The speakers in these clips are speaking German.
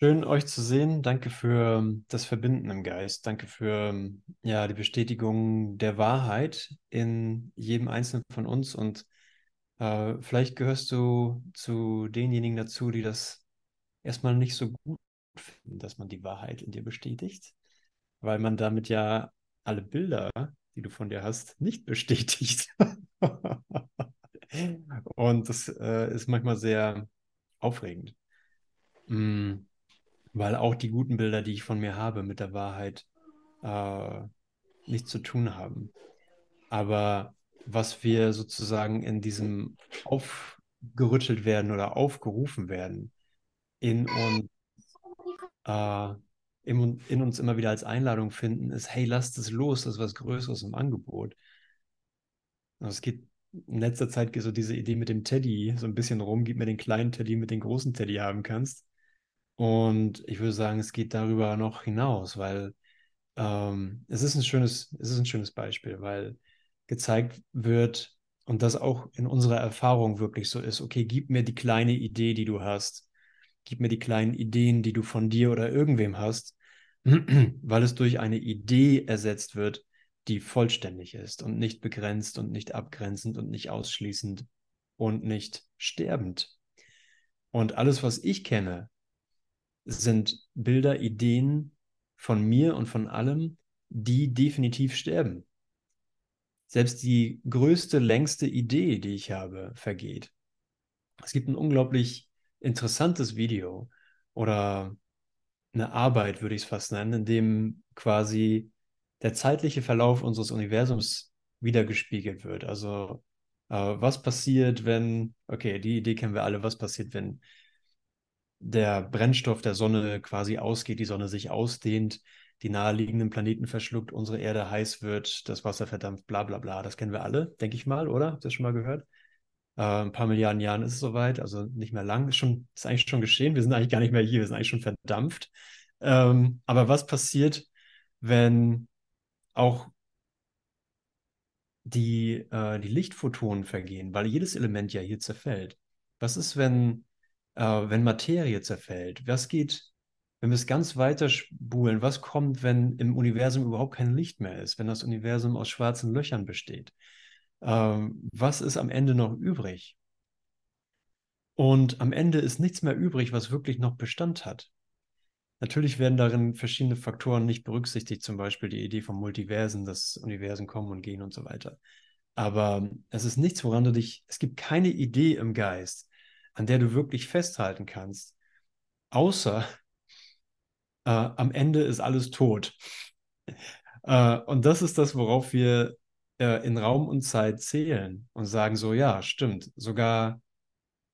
Schön, euch zu sehen. Danke für ähm, das Verbinden im Geist. Danke für ähm, ja, die Bestätigung der Wahrheit in jedem Einzelnen von uns. Und äh, vielleicht gehörst du zu denjenigen dazu, die das erstmal nicht so gut finden, dass man die Wahrheit in dir bestätigt, weil man damit ja alle Bilder, die du von dir hast, nicht bestätigt. Und das äh, ist manchmal sehr aufregend. Mm weil auch die guten Bilder, die ich von mir habe, mit der Wahrheit äh, nichts zu tun haben. Aber was wir sozusagen in diesem aufgerüttelt werden oder aufgerufen werden, in uns, äh, in, in, uns immer wieder als Einladung finden, ist, hey, lasst es los, das ist was Größeres im Angebot. Es geht in letzter Zeit geht so diese Idee mit dem Teddy so ein bisschen rum, gib mir den kleinen Teddy mit den großen Teddy haben kannst. Und ich würde sagen, es geht darüber noch hinaus, weil ähm, es ist ein schönes, es ist ein schönes Beispiel, weil gezeigt wird und das auch in unserer Erfahrung wirklich so ist, okay, gib mir die kleine Idee, die du hast, gib mir die kleinen Ideen, die du von dir oder irgendwem hast, weil es durch eine Idee ersetzt wird, die vollständig ist und nicht begrenzt und nicht abgrenzend und nicht ausschließend und nicht sterbend. Und alles, was ich kenne, sind Bilder, Ideen von mir und von allem, die definitiv sterben. Selbst die größte, längste Idee, die ich habe, vergeht. Es gibt ein unglaublich interessantes Video oder eine Arbeit, würde ich es fast nennen, in dem quasi der zeitliche Verlauf unseres Universums wiedergespiegelt wird. Also äh, was passiert, wenn, okay, die Idee kennen wir alle, was passiert, wenn der Brennstoff der Sonne quasi ausgeht, die Sonne sich ausdehnt, die naheliegenden Planeten verschluckt, unsere Erde heiß wird, das Wasser verdampft, bla bla bla. Das kennen wir alle, denke ich mal, oder? Habt ihr das schon mal gehört? Äh, ein paar Milliarden Jahren ist es soweit, also nicht mehr lang. Ist, schon, ist eigentlich schon geschehen. Wir sind eigentlich gar nicht mehr hier, wir sind eigentlich schon verdampft. Ähm, aber was passiert, wenn auch die, äh, die Lichtphotonen vergehen, weil jedes Element ja hier zerfällt? Was ist, wenn äh, wenn Materie zerfällt? Was geht, wenn wir es ganz weiter spulen, was kommt, wenn im Universum überhaupt kein Licht mehr ist, wenn das Universum aus schwarzen Löchern besteht? Ähm, was ist am Ende noch übrig? Und am Ende ist nichts mehr übrig, was wirklich noch Bestand hat. Natürlich werden darin verschiedene Faktoren nicht berücksichtigt, zum Beispiel die Idee von Multiversen, dass Universen kommen und gehen und so weiter. Aber es ist nichts, woran du dich, es gibt keine Idee im Geist, an der du wirklich festhalten kannst. Außer äh, am Ende ist alles tot. Äh, und das ist das, worauf wir äh, in Raum und Zeit zählen und sagen so, ja, stimmt. Sogar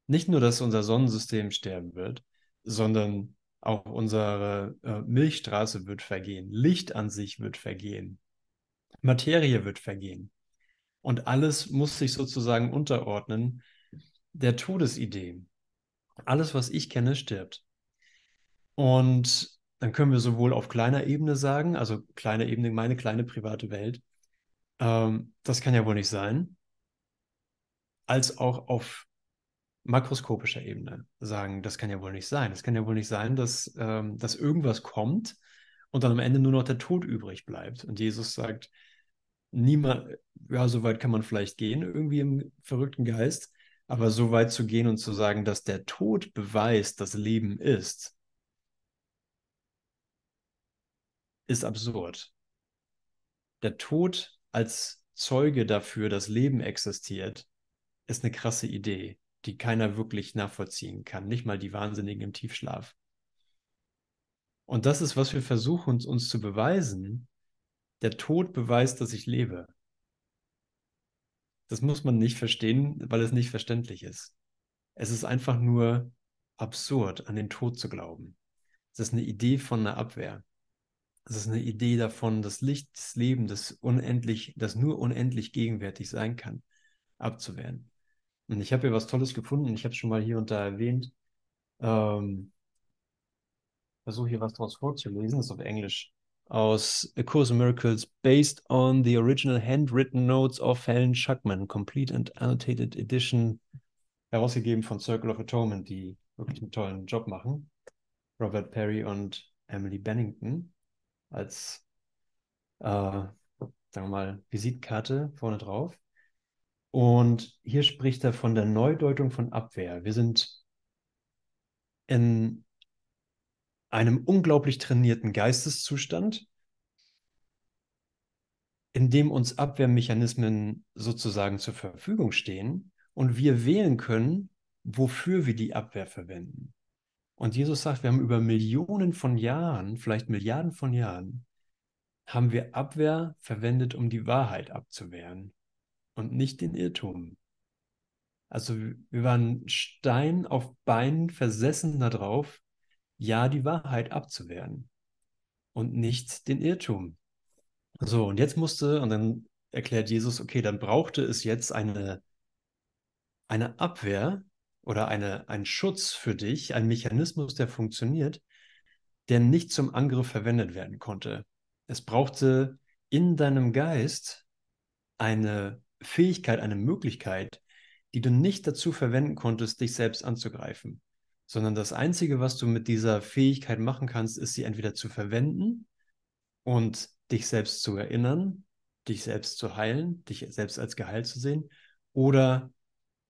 nicht nur, dass unser Sonnensystem sterben wird, sondern auch unsere äh, Milchstraße wird vergehen. Licht an sich wird vergehen. Materie wird vergehen. Und alles muss sich sozusagen unterordnen der Todesidee. Alles, was ich kenne, stirbt. Und dann können wir sowohl auf kleiner Ebene sagen, also kleine Ebene, meine kleine private Welt, ähm, das kann ja wohl nicht sein, als auch auf makroskopischer Ebene sagen, das kann ja wohl nicht sein. Es kann ja wohl nicht sein, dass, ähm, dass irgendwas kommt und dann am Ende nur noch der Tod übrig bleibt. Und Jesus sagt, niemand, ja, so weit kann man vielleicht gehen, irgendwie im verrückten Geist, aber so weit zu gehen und zu sagen, dass der Tod beweist, dass Leben ist, ist absurd. Der Tod als Zeuge dafür, dass Leben existiert, ist eine krasse Idee, die keiner wirklich nachvollziehen kann, nicht mal die Wahnsinnigen im Tiefschlaf. Und das ist, was wir versuchen uns, uns zu beweisen. Der Tod beweist, dass ich lebe. Das muss man nicht verstehen, weil es nicht verständlich ist. Es ist einfach nur absurd, an den Tod zu glauben. Es ist eine Idee von einer Abwehr. Es ist eine Idee davon, das Licht des Lebens, das unendlich, das nur unendlich gegenwärtig sein kann, abzuwehren. Und ich habe hier was Tolles gefunden. Ich habe es schon mal hier und da erwähnt. Ähm, versuche hier was draus vorzulesen. Das ist auf Englisch aus A Course in Miracles based on the original handwritten notes of Helen Schuckman, complete and annotated edition, herausgegeben von Circle of Atonement, die wirklich einen tollen Job machen. Robert Perry und Emily Bennington als, äh, sagen wir mal, Visitkarte vorne drauf. Und hier spricht er von der Neudeutung von Abwehr. Wir sind in einem unglaublich trainierten Geisteszustand, in dem uns Abwehrmechanismen sozusagen zur Verfügung stehen und wir wählen können, wofür wir die Abwehr verwenden. Und Jesus sagt, wir haben über Millionen von Jahren, vielleicht Milliarden von Jahren, haben wir Abwehr verwendet, um die Wahrheit abzuwehren und nicht den Irrtum. Also wir waren Stein auf Bein versessen darauf, ja die Wahrheit abzuwehren und nicht den Irrtum. So, und jetzt musste, und dann erklärt Jesus, okay, dann brauchte es jetzt eine, eine Abwehr, oder eine, ein Schutz für dich, ein Mechanismus, der funktioniert, der nicht zum Angriff verwendet werden konnte. Es brauchte in deinem Geist eine Fähigkeit, eine Möglichkeit, die du nicht dazu verwenden konntest, dich selbst anzugreifen, sondern das Einzige, was du mit dieser Fähigkeit machen kannst, ist sie entweder zu verwenden und dich selbst zu erinnern, dich selbst zu heilen, dich selbst als geheilt zu sehen, oder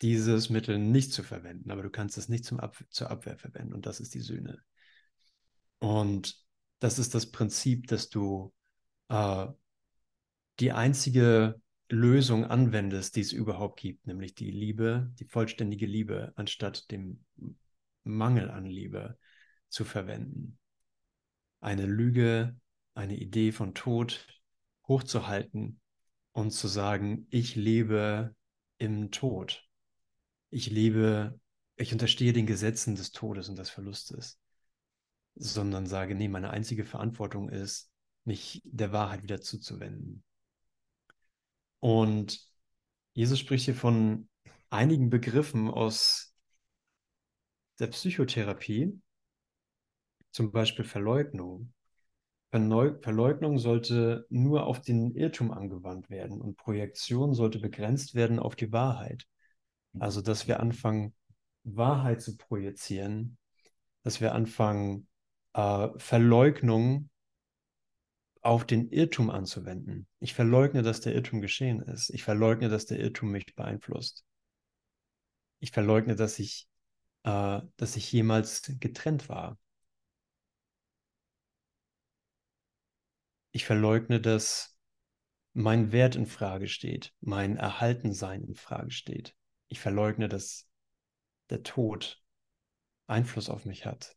dieses Mittel nicht zu verwenden, aber du kannst es nicht zum Ab zur Abwehr verwenden und das ist die Sühne. Und das ist das Prinzip, dass du äh, die einzige Lösung anwendest, die es überhaupt gibt, nämlich die Liebe, die vollständige Liebe, anstatt dem Mangel an Liebe zu verwenden. Eine Lüge, eine Idee von Tod hochzuhalten und zu sagen, ich lebe im Tod ich lebe, ich unterstehe den Gesetzen des Todes und des Verlustes, sondern sage, nee, meine einzige Verantwortung ist, mich der Wahrheit wieder zuzuwenden. Und Jesus spricht hier von einigen Begriffen aus der Psychotherapie, zum Beispiel Verleugnung. Verleugnung sollte nur auf den Irrtum angewandt werden und Projektion sollte begrenzt werden auf die Wahrheit. Also, dass wir anfangen, Wahrheit zu projizieren, dass wir anfangen, äh, Verleugnung auf den Irrtum anzuwenden. Ich verleugne, dass der Irrtum geschehen ist. Ich verleugne, dass der Irrtum mich beeinflusst. Ich verleugne, dass ich, äh, dass ich jemals getrennt war. Ich verleugne, dass mein Wert in Frage steht, mein Erhaltensein in Frage steht ich verleugne, dass der Tod Einfluss auf mich hat.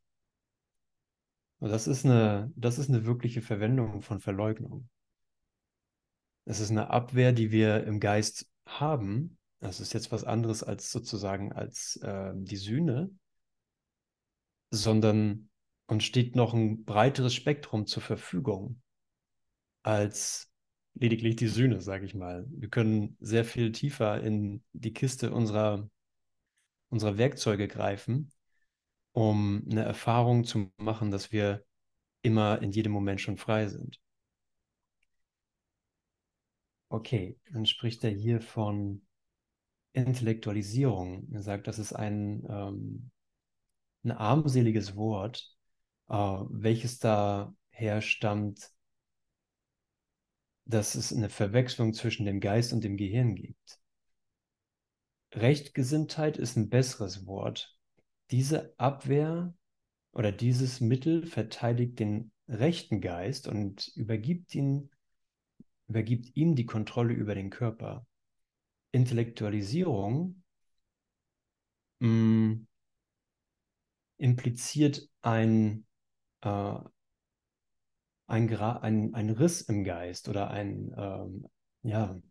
Und das ist eine, das ist eine wirkliche Verwendung von Verleugnung. Es ist eine Abwehr, die wir im Geist haben. Das ist jetzt was anderes als sozusagen als äh, die Sühne, sondern uns steht noch ein breiteres Spektrum zur Verfügung als lediglich die Sühne, sage ich mal. Wir können sehr viel tiefer in die Kiste unserer, unserer Werkzeuge greifen, um eine Erfahrung zu machen, dass wir immer in jedem Moment schon frei sind. Okay, dann spricht er hier von Intellektualisierung. Er sagt, das ist ein, ähm, ein armseliges Wort, äh, welches daher stammt, dass es eine Verwechslung zwischen dem Geist und dem Gehirn gibt. Rechtgesinntheit ist ein besseres Wort. Diese Abwehr oder dieses Mittel verteidigt den rechten Geist und übergibt, ihn, übergibt ihm die Kontrolle über den Körper. Intellektualisierung mh, mm, impliziert ein, äh, ein, ein, ein Riss im Geist oder ein, ähm, ja,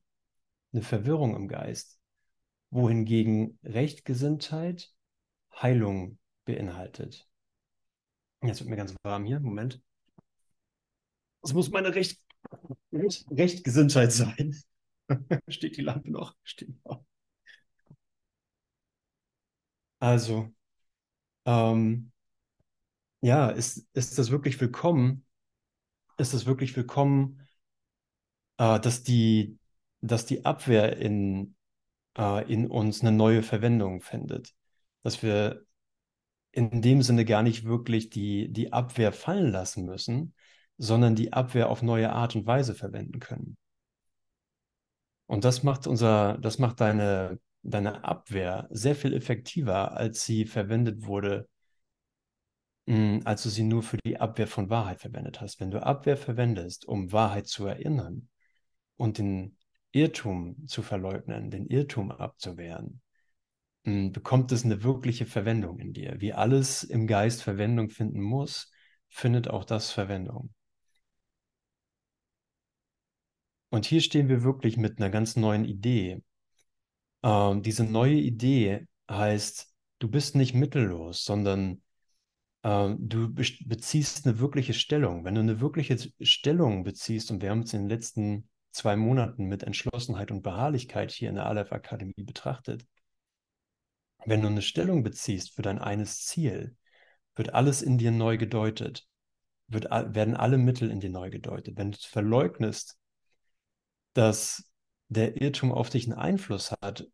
eine Verwirrung im Geist, wohingegen Rechtgesinntheit Heilung beinhaltet. Jetzt wird mir ganz warm hier. Moment. Das muss meine Recht, Recht, Rechtgesinntheit sein. Steht die Lampe noch? Steht. Also, ähm, ja, ist, ist das wirklich willkommen, ist es wirklich willkommen, äh, dass, die, dass die Abwehr in, äh, in uns eine neue Verwendung findet. Dass wir in dem Sinne gar nicht wirklich die, die Abwehr fallen lassen müssen, sondern die Abwehr auf neue Art und Weise verwenden können. Und das macht unser, das macht deine, deine Abwehr sehr viel effektiver, als sie verwendet wurde, mh, als du sie nur für die Abwehr von Wahrheit verwendet hast. Wenn du Abwehr verwendest, um Wahrheit zu erinnern und den Irrtum zu verleugnen, den Irrtum abzuwehren, mh, bekommt es eine wirkliche Verwendung in dir. Wie alles im Geist Verwendung finden muss, findet auch das Verwendung. Und hier stehen wir wirklich mit einer ganz neuen Idee. Ähm, diese neue Idee heißt, du bist nicht mittellos, sondern ähm, du beziehst eine wirkliche Stellung. Wenn du eine wirkliche Stellung beziehst, und wir haben es in den letzten zwei Monaten mit Entschlossenheit und Beharrlichkeit hier in der Aleph Akademie betrachtet, wenn du eine Stellung beziehst für dein eines Ziel, wird alles in dir neu gedeutet, wird, werden alle Mittel in dir neu gedeutet. Wenn du verleugnest, dass der Irrtum auf dich einen Einfluss hat,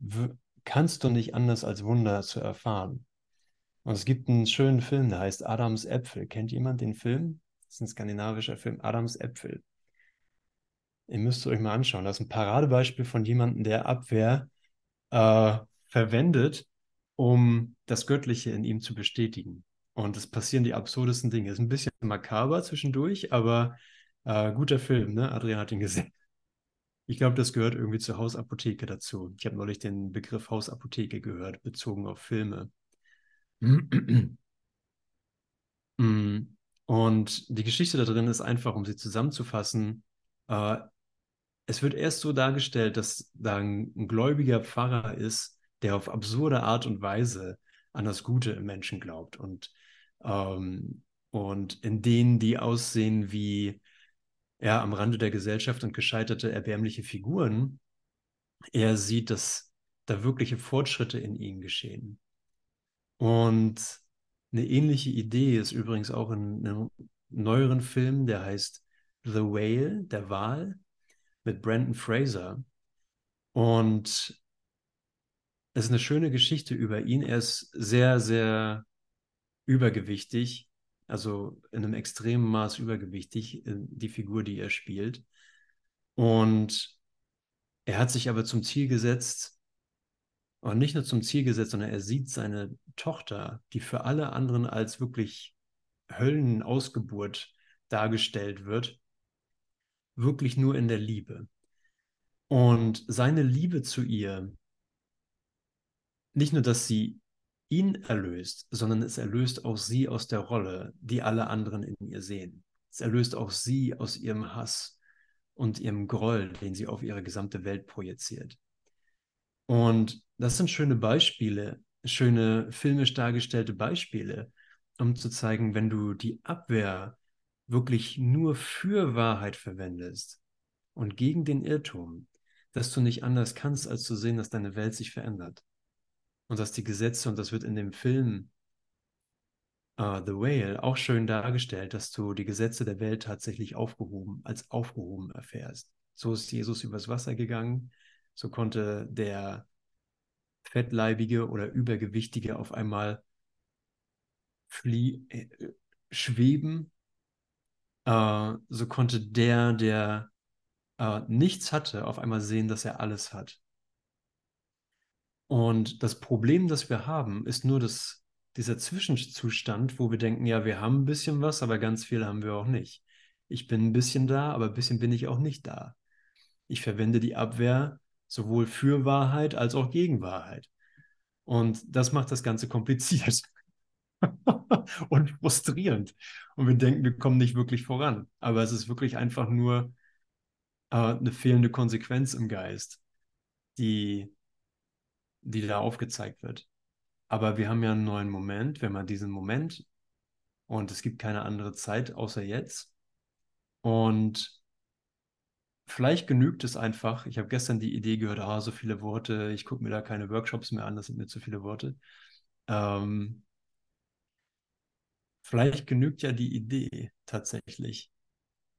kannst du nicht anders als Wunder zu erfahren. Und es gibt einen schönen Film, der heißt Adams Äpfel. Kennt jemand den Film? Das ist ein skandinavischer Film, Adams Äpfel. Ihr müsst euch mal anschauen. Das ist ein Paradebeispiel von jemandem, der Abwehr äh, verwendet, um das Göttliche in ihm zu bestätigen. Und es passieren die absurdesten Dinge. Ist ein bisschen makaber zwischendurch, aber äh, guter Film, ne? Adrian hat ihn gesehen. Ich glaube, das gehört irgendwie zur Hausapotheke dazu. Ich habe neulich den Begriff Hausapotheke gehört, bezogen auf Filme. Mm. Und die Geschichte da drin ist einfach, um sie zusammenzufassen, äh, es wird erst so dargestellt, dass da ein, ein gläubiger Pfarrer ist, der auf absurde Art und Weise an das Gute im Menschen glaubt und, ähm, und in denen, die aussehen wie ja, am Rande der Gesellschaft und gescheiterte, erbärmliche Figuren, er sieht, dass da wirkliche Fortschritte in ihnen geschehen. Und eine ähnliche Idee ist übrigens auch in einem neueren Film, der heißt The Whale, der Wal, mit Brandon Fraser. Und es ist eine schöne Geschichte über ihn. Er ist sehr, sehr übergewichtig also in einem extremen Maß übergewichtig, äh, die Figur, die er spielt. Und er hat sich aber zum Ziel gesetzt, und nicht nur zum Ziel gesetzt, sondern er sieht seine Tochter, die für alle anderen als wirklich Höllenausgeburt dargestellt wird, wirklich nur in der Liebe. Und seine Liebe zu ihr, nicht nur, dass sie ihn erlöst, sondern es erlöst auch sie aus der Rolle, die alle anderen in ihr sehen. Es erlöst auch sie aus ihrem Hass und ihrem Groll, den sie auf ihre gesamte Welt projiziert. Und das sind schöne Beispiele, schöne filmisch dargestellte Beispiele, um zu zeigen, wenn du die Abwehr wirklich nur für Wahrheit verwendest und gegen den Irrtum, dass du nicht anders kannst, als zu sehen, dass deine Welt sich verändert und dass die Gesetze, und das wird in dem Film uh, The Whale auch schön dargestellt, dass du die Gesetze der Welt tatsächlich aufgehoben, als aufgehoben erfährst. So ist Jesus übers Wasser gegangen, so konnte der Fettleibige oder Übergewichtige auf einmal flie äh, schweben. Uh, so konnte der, der uh, nichts hatte, auf einmal sehen, dass er alles hat. Und das Problem, das wir haben, ist nur das, dieser Zwischenzustand, wo wir denken, ja, wir haben ein bisschen was, aber ganz viel haben wir auch nicht. Ich bin ein bisschen da, aber ein bisschen bin ich auch nicht da. Ich verwende die Abwehr sowohl für Wahrheit als auch gegen Wahrheit. Und das macht das Ganze kompliziert und frustrierend. Und wir denken, wir kommen nicht wirklich voran. Aber es ist wirklich einfach nur äh, eine fehlende Konsequenz im Geist, die die da aufgezeigt wird. Aber wir haben ja einen neuen Moment, wenn man diesen Moment und es gibt keine andere Zeit außer jetzt. Und vielleicht genügt es einfach. Ich habe gestern die Idee gehört, ah, so viele Worte, ich gucke mir da keine Workshops mehr an, das sind mir zu viele Worte. Ähm, vielleicht genügt ja die Idee tatsächlich,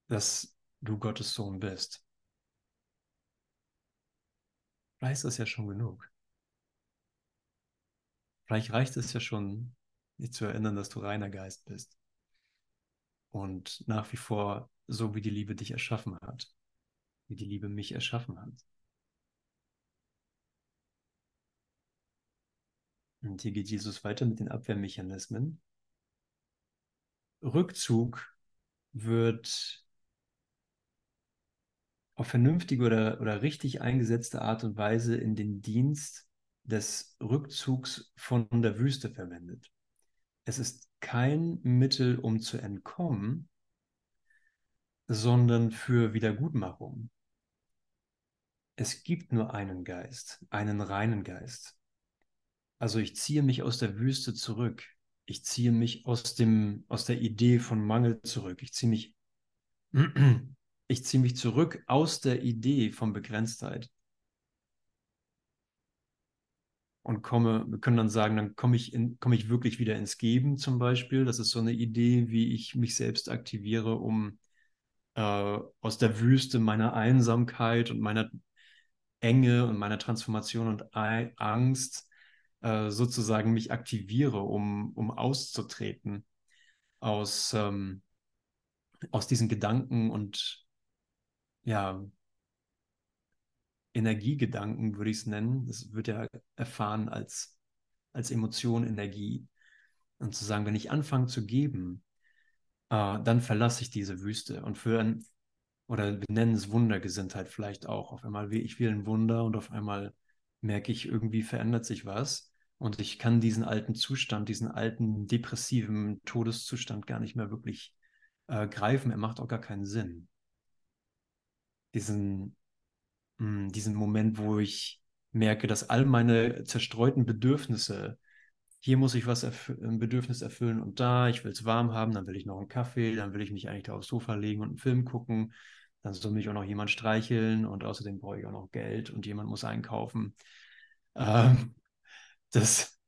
dass du Gottes Sohn bist. Vielleicht ist das ja schon genug. Vielleicht reicht es ja schon, dich zu erinnern, dass du reiner Geist bist. Und nach wie vor so, wie die Liebe dich erschaffen hat, wie die Liebe mich erschaffen hat. Und hier geht Jesus weiter mit den Abwehrmechanismen. Rückzug wird auf vernünftige oder, oder richtig eingesetzte Art und Weise in den Dienst des Rückzugs von der Wüste verwendet. Es ist kein Mittel, um zu entkommen, sondern für Wiedergutmachung. Es gibt nur einen Geist, einen reinen Geist. Also ich ziehe mich aus der Wüste zurück. Ich ziehe mich aus, dem, aus der Idee von Mangel zurück. Ich ziehe mich, ich ziehe mich zurück aus der Idee von Begrenztheit. Und komme, wir können dann sagen, dann komme ich, in, komme ich wirklich wieder ins Geben zum Beispiel. Das ist so eine Idee, wie ich mich selbst aktiviere, um äh, aus der Wüste meiner Einsamkeit und meiner Enge und meiner Transformation und Angst äh, sozusagen mich aktiviere, um, um auszutreten aus, ähm, aus diesen Gedanken und ja, Energiegedanken, würde ich es nennen. Das wird ja erfahren als, als Emotion, Energie. Und zu sagen, wenn ich anfange zu geben, äh, dann verlasse ich diese Wüste. Und für ein, oder wir nennen es Wundergesinntheit vielleicht auch. Auf einmal will ich will ein Wunder und auf einmal merke ich, irgendwie verändert sich was. Und ich kann diesen alten Zustand, diesen alten depressiven Todeszustand gar nicht mehr wirklich äh, greifen. Er macht auch gar keinen Sinn. Diesen, mh, diesen Moment, wo ich merke, dass all meine zerstreuten Bedürfnisse, hier muss ich was erf ein Bedürfnis erfüllen und da, ich will es warm haben, dann will ich noch einen Kaffee, dann will ich mich eigentlich da aufs Sofa legen und einen Film gucken, dann soll mich auch noch jemand streicheln und außerdem brauche ich auch noch Geld und jemand muss einkaufen. Ähm, das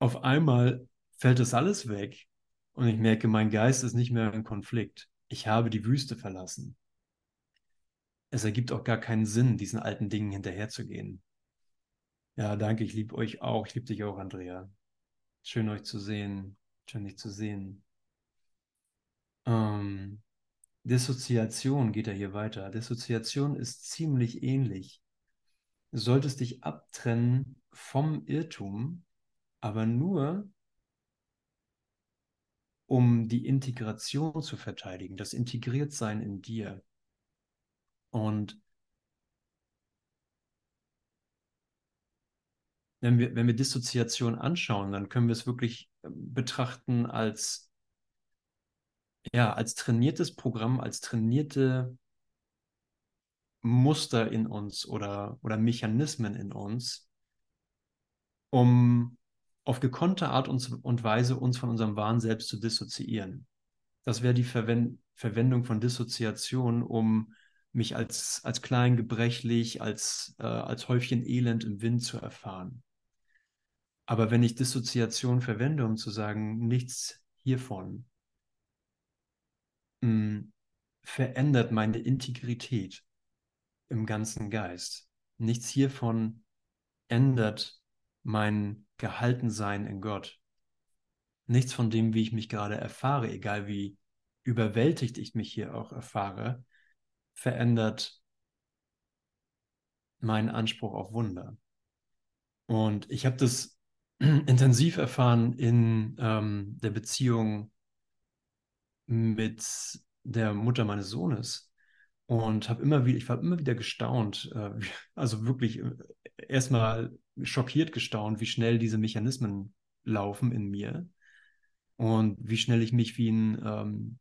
auf einmal fällt das alles weg und ich merke, mein Geist ist nicht mehr in Konflikt. Ich habe die Wüste verlassen. Es ergibt auch gar keinen Sinn, diesen alten Dingen hinterherzugehen. Ja, danke, ich liebe euch auch. Ich liebe dich auch, Andrea. Schön euch zu sehen. Schön dich zu sehen. Ähm, Dissoziation geht ja hier weiter. Dissoziation ist ziemlich ähnlich. Du solltest dich abtrennen vom Irrtum, aber nur um die Integration zu verteidigen, das Integriertsein in dir. Und wenn wir, wenn wir Dissoziation anschauen, dann können wir es wirklich ähm, betrachten als, ja, als trainiertes Programm, als trainierte Muster in uns oder, oder Mechanismen in uns, um auf gekonnte Art und Weise uns von unserem wahren Selbst zu dissoziieren. Das wäre die Verwend Verwendung von Dissoziation, um mich als, als klein, gebrechlich, als, äh, als Häufchen Elend im Wind zu erfahren. Aber wenn ich Dissoziation verwende, um zu sagen, nichts hiervon mh, hm, verändert meine Integrität im ganzen Geist. Nichts hiervon ändert mein Gehaltensein in Gott. Nichts von dem, wie ich mich gerade erfahre, egal wie überwältigt ich mich hier auch erfahre, verändert meinen Anspruch auf Wunder. Und ich habe das intensiv erfahren in ähm, der Beziehung mit der Mutter meines Sohnes und habe immer wieder, ich war immer wieder gestaunt, äh, also wirklich äh, erstmal schockiert gestaunt, wie schnell diese Mechanismen laufen in mir und wie schnell ich mich wie ein ähm,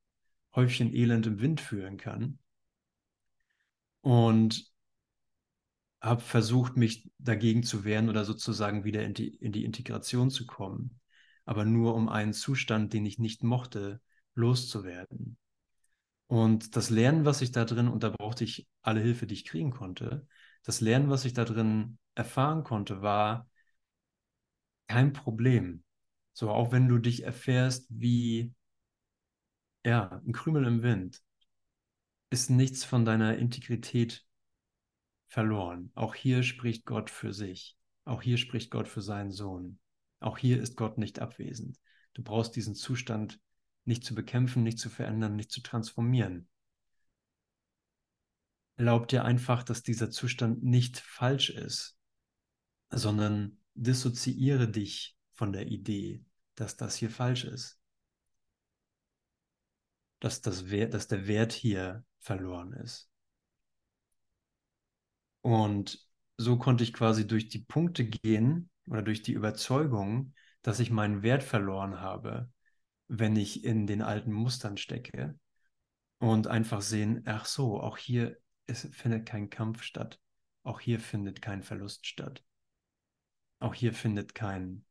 Häufchen Elend im Wind fühlen kann. Und habe versucht, mich dagegen zu wehren oder sozusagen wieder in die, in die Integration zu kommen, aber nur um einen Zustand, den ich nicht mochte, loszuwerden. Und das Lernen, was ich da drin, und da brauchte ich alle Hilfe, die ich kriegen konnte, das Lernen, was ich da drin erfahren konnte, war kein Problem. So, auch wenn du dich erfährst wie, ja, ein Krümel im Wind, ist nichts von deiner Integrität verloren. Auch hier spricht Gott für sich. Auch hier spricht Gott für seinen Sohn. Auch hier ist Gott nicht abwesend. Du brauchst diesen Zustand nicht zu bekämpfen, nicht zu verändern, nicht zu transformieren. Erlaub dir einfach, dass dieser Zustand nicht falsch ist, sondern dissoziiere dich von der Idee, dass das hier falsch ist. Dass, das dass der Wert hier verloren ist. Und so konnte ich quasi durch die Punkte gehen oder durch die Überzeugung, dass ich meinen Wert verloren habe, wenn ich in den alten Mustern stecke und einfach sehen, ach so, auch hier es findet kein Kampf statt, auch hier findet kein Verlust statt, auch hier findet kein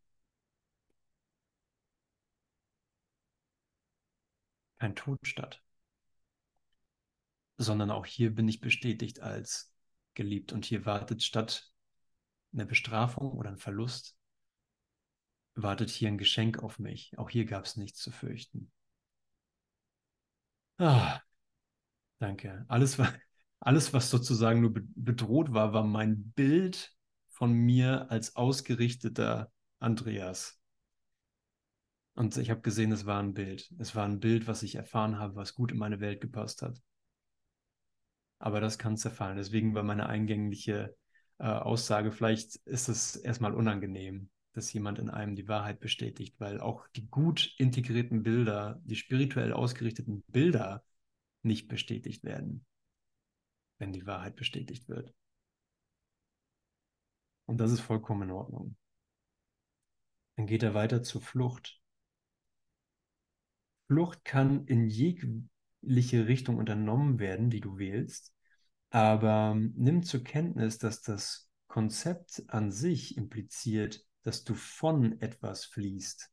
kein Tod statt, sondern auch hier bin ich bestätigt als geliebt und hier wartet statt einer Bestrafung oder ein Verlust wartet hier ein Geschenk auf mich. Auch hier gab es nichts zu fürchten. Ah, danke. Alles, alles, was sozusagen nur bedroht war, war mein Bild von mir als ausgerichteter Andreas. Und ich habe gesehen, es war ein Bild. Es war ein Bild, was ich erfahren habe, was gut in meine Welt gepasst hat. Aber das kann zerfallen. Deswegen war meine eingängliche äh, Aussage, vielleicht ist es erstmal unangenehm, dass jemand in einem die Wahrheit bestätigt, weil auch die gut integrierten Bilder, die spirituell ausgerichteten Bilder nicht bestätigt werden, wenn die Wahrheit bestätigt wird. Und das ist vollkommen in Ordnung. Dann geht er weiter zur Flucht. Flucht kann in jegliche Richtung unternommen werden, die du wählst, aber nimm zur Kenntnis, dass das Konzept an sich impliziert, dass du von etwas fließt.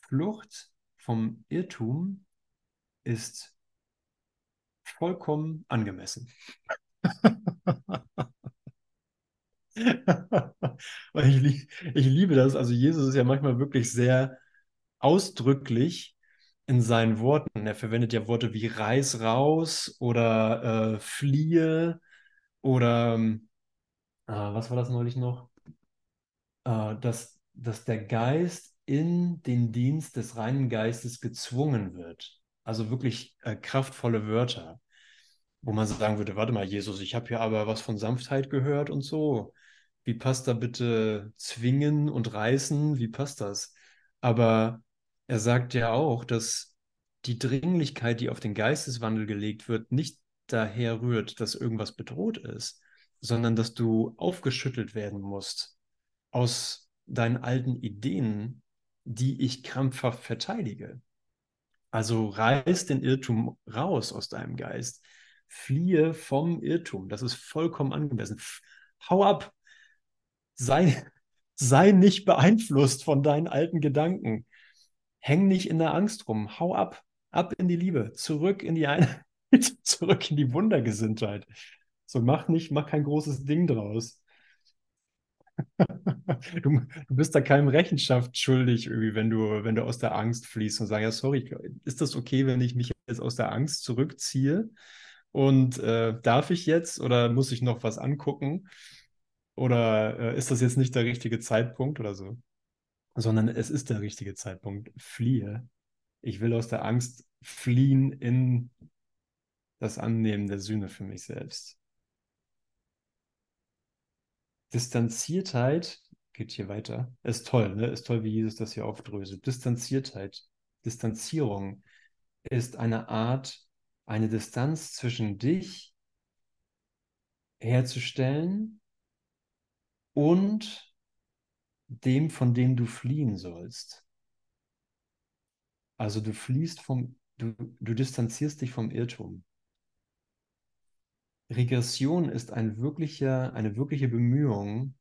Flucht vom Irrtum ist vollkommen angemessen. ich, ich, liebe das. Also Jesus ist ja manchmal wirklich sehr ausdrücklich in seinen Worten. Er verwendet ja Worte wie reiß raus oder äh, fliehe oder äh, was war das neulich noch? äh, dass, dass der Geist in den Dienst des reinen Geistes gezwungen wird. Also wirklich äh, kraftvolle Wörter, wo man sagen würde, warte mal, Jesus, ich habe hier aber was von Sanftheit gehört und so. Wie passt da bitte zwingen und reißen? Wie passt das? Aber er sagt ja auch, dass die Dringlichkeit, die auf den Geisteswandel gelegt wird, nicht daher rührt, dass irgendwas bedroht ist, sondern dass du aufgeschüttelt werden musst aus deinen alten Ideen, die ich krampfhaft verteidige. Also reiß den Irrtum raus aus deinem Geist. Fliehe vom Irrtum. Das ist vollkommen angemessen. Hau ab. Sei, sei nicht beeinflusst von deinen alten Gedanken. Häng nicht in der Angst rum. Hau ab. Ab in die Liebe. Zurück in die Einheit. Zurück in die Wundergesinntheit. So mach nicht, mach kein großes Ding draus. Du, du, bist da keinem Rechenschaft schuldig, irgendwie, wenn du, wenn du aus der Angst fließt und sagst, ja, sorry, ist das okay, wenn ich mich jetzt aus der Angst zurückziehe? Und äh, darf ich jetzt oder muss ich noch was angucken? Oder äh, ist das jetzt nicht der richtige Zeitpunkt oder so? Sondern es ist der richtige Zeitpunkt. Fliehe. Ich will aus der Angst fliehen in das Annehmen der Sühne für mich selbst. Distanziertheit, geht hier weiter, ist toll, ne? Ist toll, wie Jesus das hier aufdröselt. Distanziertheit, Distanzierung ist eine Art, eine Distanz zwischen dich herzustellen und dem, von dem du fliehen sollst. Also du fliehst vom, du, du distanzierst dich vom Irrtum. Regression ist ein wirklicher, eine wirkliche Bemühung,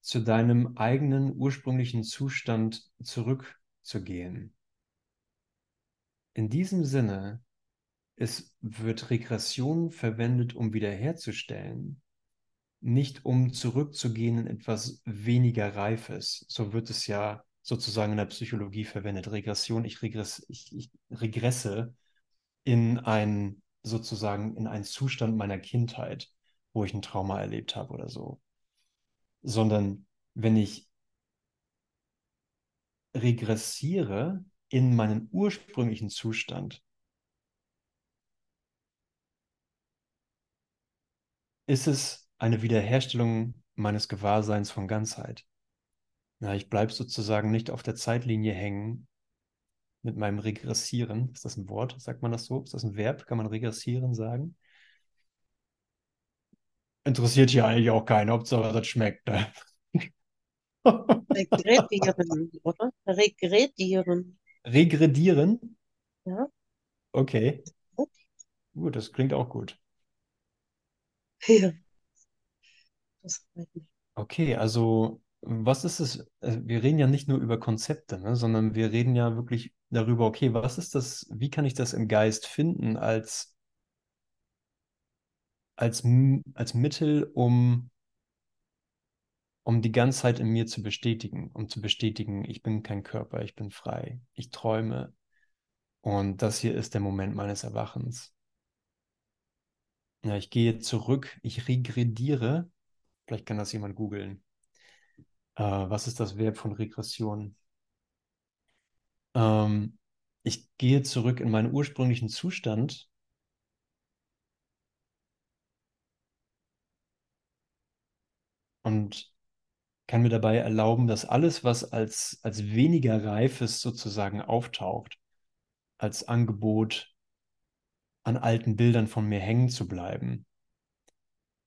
zu deinem eigenen ursprünglichen Zustand zurückzugehen. In diesem Sinne es wird Regression verwendet, um wiederherzustellen, nicht um zurückzugehen in etwas weniger Reifes. So wird es ja sozusagen in der Psychologie verwendet. Regression, ich, regress, ich, ich regresse in ein sozusagen in einen Zustand meiner Kindheit, wo ich ein Trauma erlebt habe oder so. Sondern wenn ich regressiere in meinen ursprünglichen Zustand, ist es eine Wiederherstellung meines Gewahrseins von Ganzheit. Ja, ich bleibe sozusagen nicht auf der Zeitlinie hängen mit meinem Regressieren. Ist das ein Wort? Sagt man das so? Ist das ein Verb? Kann man regressieren sagen? Interessiert hier eigentlich auch keinen, Hauptsache das schmeckt. Ne? Regredieren, oder? Regredieren. Regredieren? Ja. Okay. Gut, das klingt auch gut. Ja. Das freut mich. Okay, also was ist es? äh, Wir reden ja nicht nur über Konzepte, ne, sondern wir reden ja wirklich darüber, okay, was ist das, wie kann ich das im Geist finden als, als, als Mittel, um, um die Ganzheit in mir zu bestätigen, um zu bestätigen, ich bin kein Körper, ich bin frei, ich träume und das hier ist der Moment meines Erwachens. Ja, ich gehe zurück, ich regrediere, vielleicht kann das jemand googeln. Äh, was ist das Verb von Regression? Ähm, ich gehe zurück in meinen ursprünglichen Zustand und kann mir dabei erlauben, dass alles, was als, als weniger reifes sozusagen auftaucht, als Angebot an alten Bildern von mir hängen zu bleiben,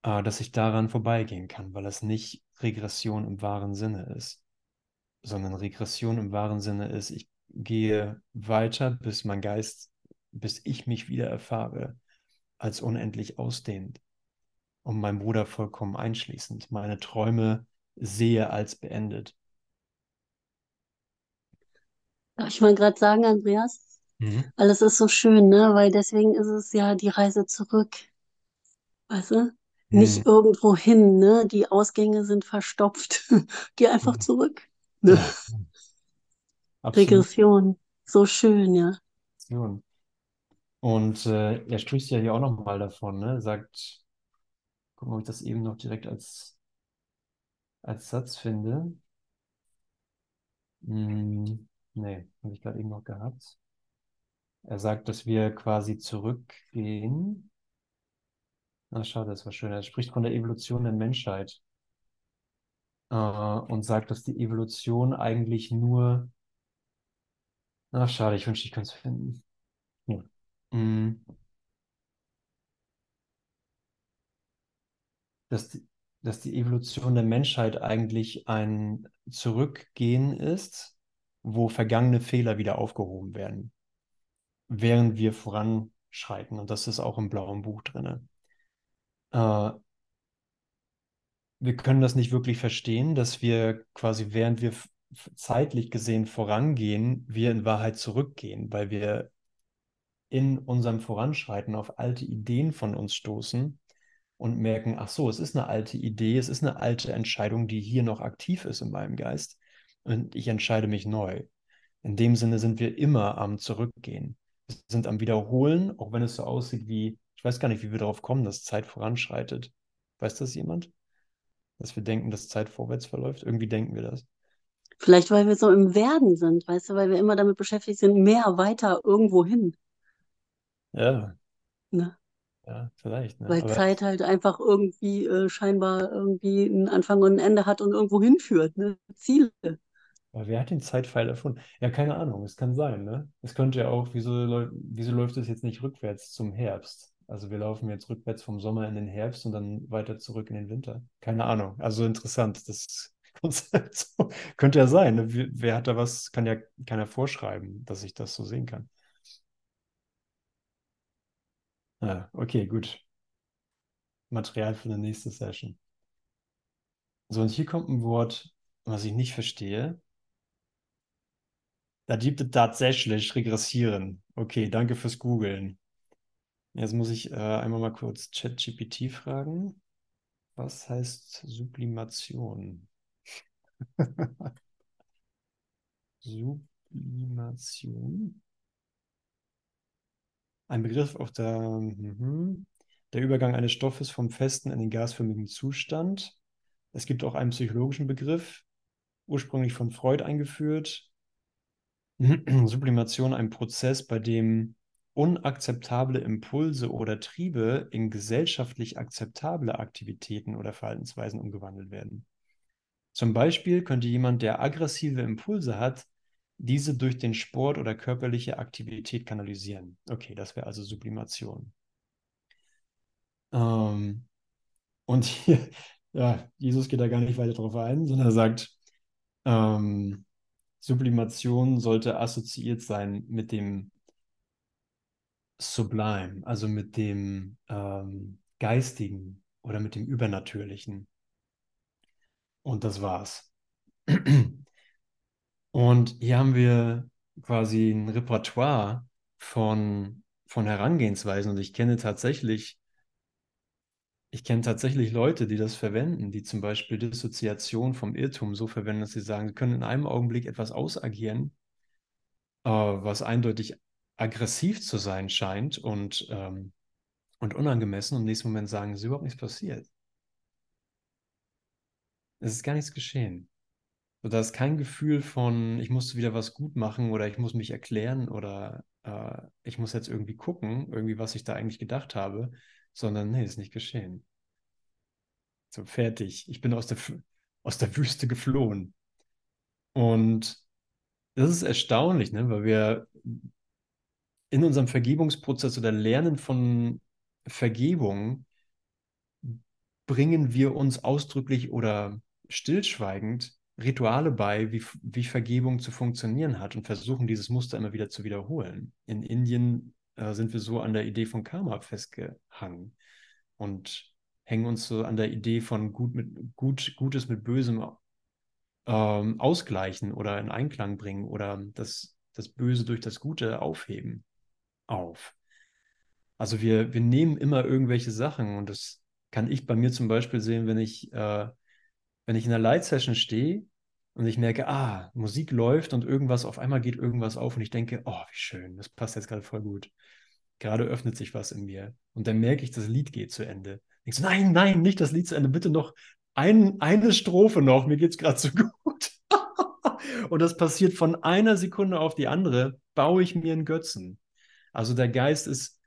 äh, dass ich daran vorbeigehen kann, weil es nicht Regression im wahren Sinne ist, sondern Regression im wahren Sinne ist, ich gehe weiter, bis mein Geist, bis ich mich wieder erfahre, als unendlich ausdehnt und mein Bruder vollkommen einschließend, meine Träume sehe als beendet. Darf ich mal gerade sagen, Andreas? Mhm. Alles ist so schön, ne? Weil deswegen ist es ja die Reise zurück. Weißt du? Nicht Hm. irgendwo hin, ne? Die Ausgänge sind verstopft. Geh einfach Ja. zurück. Ne? Ja, absolut. Regression. So schön, ja. Und äh, er spricht ja hier auch nochmal davon, ne? Sagt, guck mal, ob ich das eben noch direkt als, als Satz finde. Hm, nee, habe ich gerade eben noch gehabt. Er sagt, dass wir quasi zurückgehen. Na, schade, das war schön. Er spricht von der Evolution der Menschheit äh, und sagt, dass die Evolution eigentlich nur. Ach, schade, ich wünschte, ich könnte es finden. Ja. Hm, dass die, dass die Evolution der Menschheit eigentlich ein Zurückgehen ist, wo vergangene Fehler wieder aufgehoben werden, während wir voranschreiten. Und das ist auch im blauen Buch drin. Äh, wir können das nicht wirklich verstehen, dass wir quasi, während wir zeitlich gesehen vorangehen, wir in Wahrheit zurückgehen, weil wir in unserem Voranschreiten auf alte Ideen von uns stoßen und merken, ach so, es ist eine alte Idee, es ist eine alte Entscheidung, die hier noch aktiv ist in meinem Geist und ich entscheide mich neu. In dem Sinne sind wir immer am Zurückgehen. Wir sind am Wiederholen, auch wenn es so aussieht wie, ich weiß gar nicht, wie wir darauf kommen, dass Zeit voranschreitet. Weiß das jemand? Dass wir denken, dass Zeit vorwärts verläuft? Irgendwie denken wir das. Vielleicht, weil wir so im Werden sind, weißt du, weil wir immer damit beschäftigt sind, mehr, weiter, irgendwo hin. Ja, Ne? ja, vielleicht. Ne? Weil Aber Zeit halt einfach irgendwie äh, scheinbar irgendwie einen Anfang und ein Ende hat und irgendwo hinführt, ne? Ziele. Aber wer hat den Zeitpfeil erfunden? Ja, keine Ahnung, es kann sein, ne? Es könnte ja auch, wieso, wieso läuft es jetzt nicht rückwärts zum Herbst? Also wir laufen jetzt rückwärts vom Sommer in den Herbst und dann weiter zurück in den Winter. Keine Ahnung. Also interessant, das. Könnte ja sein. Ne? Wer, hat da was, kann ja keiner vorschreiben, dass ich das so sehen kann. Ja, okay, gut. Material für eine nächste Session. So, und hier kommt ein Wort, was ich nicht verstehe. Da gibt es tatsächlich regressieren. Okay, danke fürs Googlen. Jetzt muss ich äh, einmal mal kurz ChatGPT fragen. Was heißt Sublimation? Sublimation. Ein Begriff auf der, mhm. der Übergang eines Stoffes vom festen in den gasförmigen Zustand. Es gibt auch einen psychologischen Begriff, ursprünglich von Freud eingeführt. Sublimation ein Prozess, bei dem unakzeptable Impulse oder Triebe in gesellschaftlich akzeptable Aktivitäten oder Verhaltensweisen umgewandelt werden. Zum Beispiel könnte jemand, der aggressive Impulse hat, diese durch den Sport oder körperliche Aktivität kanalisieren. Okay, das wäre also Sublimation. Ähm, und hier, ja, Jesus geht da gar nicht weiter drauf ein, sondern er sagt, ähm, Sublimation sollte assoziiert sein mit dem Sublime, also mit dem ähm, Geistigen oder mit dem Übernatürlichen. Und das war's. Und hier haben wir quasi ein Repertoire von, von Herangehensweisen. Und ich kenne tatsächlich, ich kenne tatsächlich Leute, die das verwenden, die zum Beispiel Dissoziation vom Irrtum so verwenden, dass sie sagen, sie können in einem Augenblick etwas ausagieren, äh, was eindeutig aggressiv zu sein scheint und, ähm, und unangemessen und im nächsten Moment sagen, es ist überhaupt nichts passiert. Es ist gar nichts geschehen. So, da ist kein Gefühl von, ich muss wieder was gut machen oder ich muss mich erklären oder äh, ich muss jetzt irgendwie gucken, irgendwie, was ich da eigentlich gedacht habe, sondern nee, ist nicht geschehen. So, fertig. Ich bin aus der, aus der Wüste geflohen. Und das ist erstaunlich, ne? weil wir in unserem Vergebungsprozess oder Lernen von Vergebung bringen wir uns ausdrücklich oder stillschweigend Rituale bei, wie, wie Vergebung zu funktionieren hat und versuchen dieses Muster immer wieder zu wiederholen. In Indien äh, sind wir so an der Idee von Karma festgehangen und hängen uns so an der Idee von gut mit, gut, Gutes mit Bösem ähm, ausgleichen oder in Einklang bringen oder das, das Böse durch das Gute aufheben auf. Also wir, wir nehmen immer irgendwelche Sachen und das kann ich bei mir zum Beispiel sehen, wenn ich, äh, wenn ich in einer Light-Session stehe und ich merke, ah, Musik läuft und irgendwas, auf einmal geht irgendwas auf und ich denke, oh, wie schön, das passt jetzt gerade voll gut. Gerade öffnet sich was in mir. Und dann merke ich, das Lied geht zu Ende. Ich so, nein, nein, nicht das Lied zu Ende, bitte noch ein, eine Strophe noch, mir geht es gerade so gut. und das passiert von einer Sekunde auf die andere, baue ich mir einen Götzen. Also der Geist ist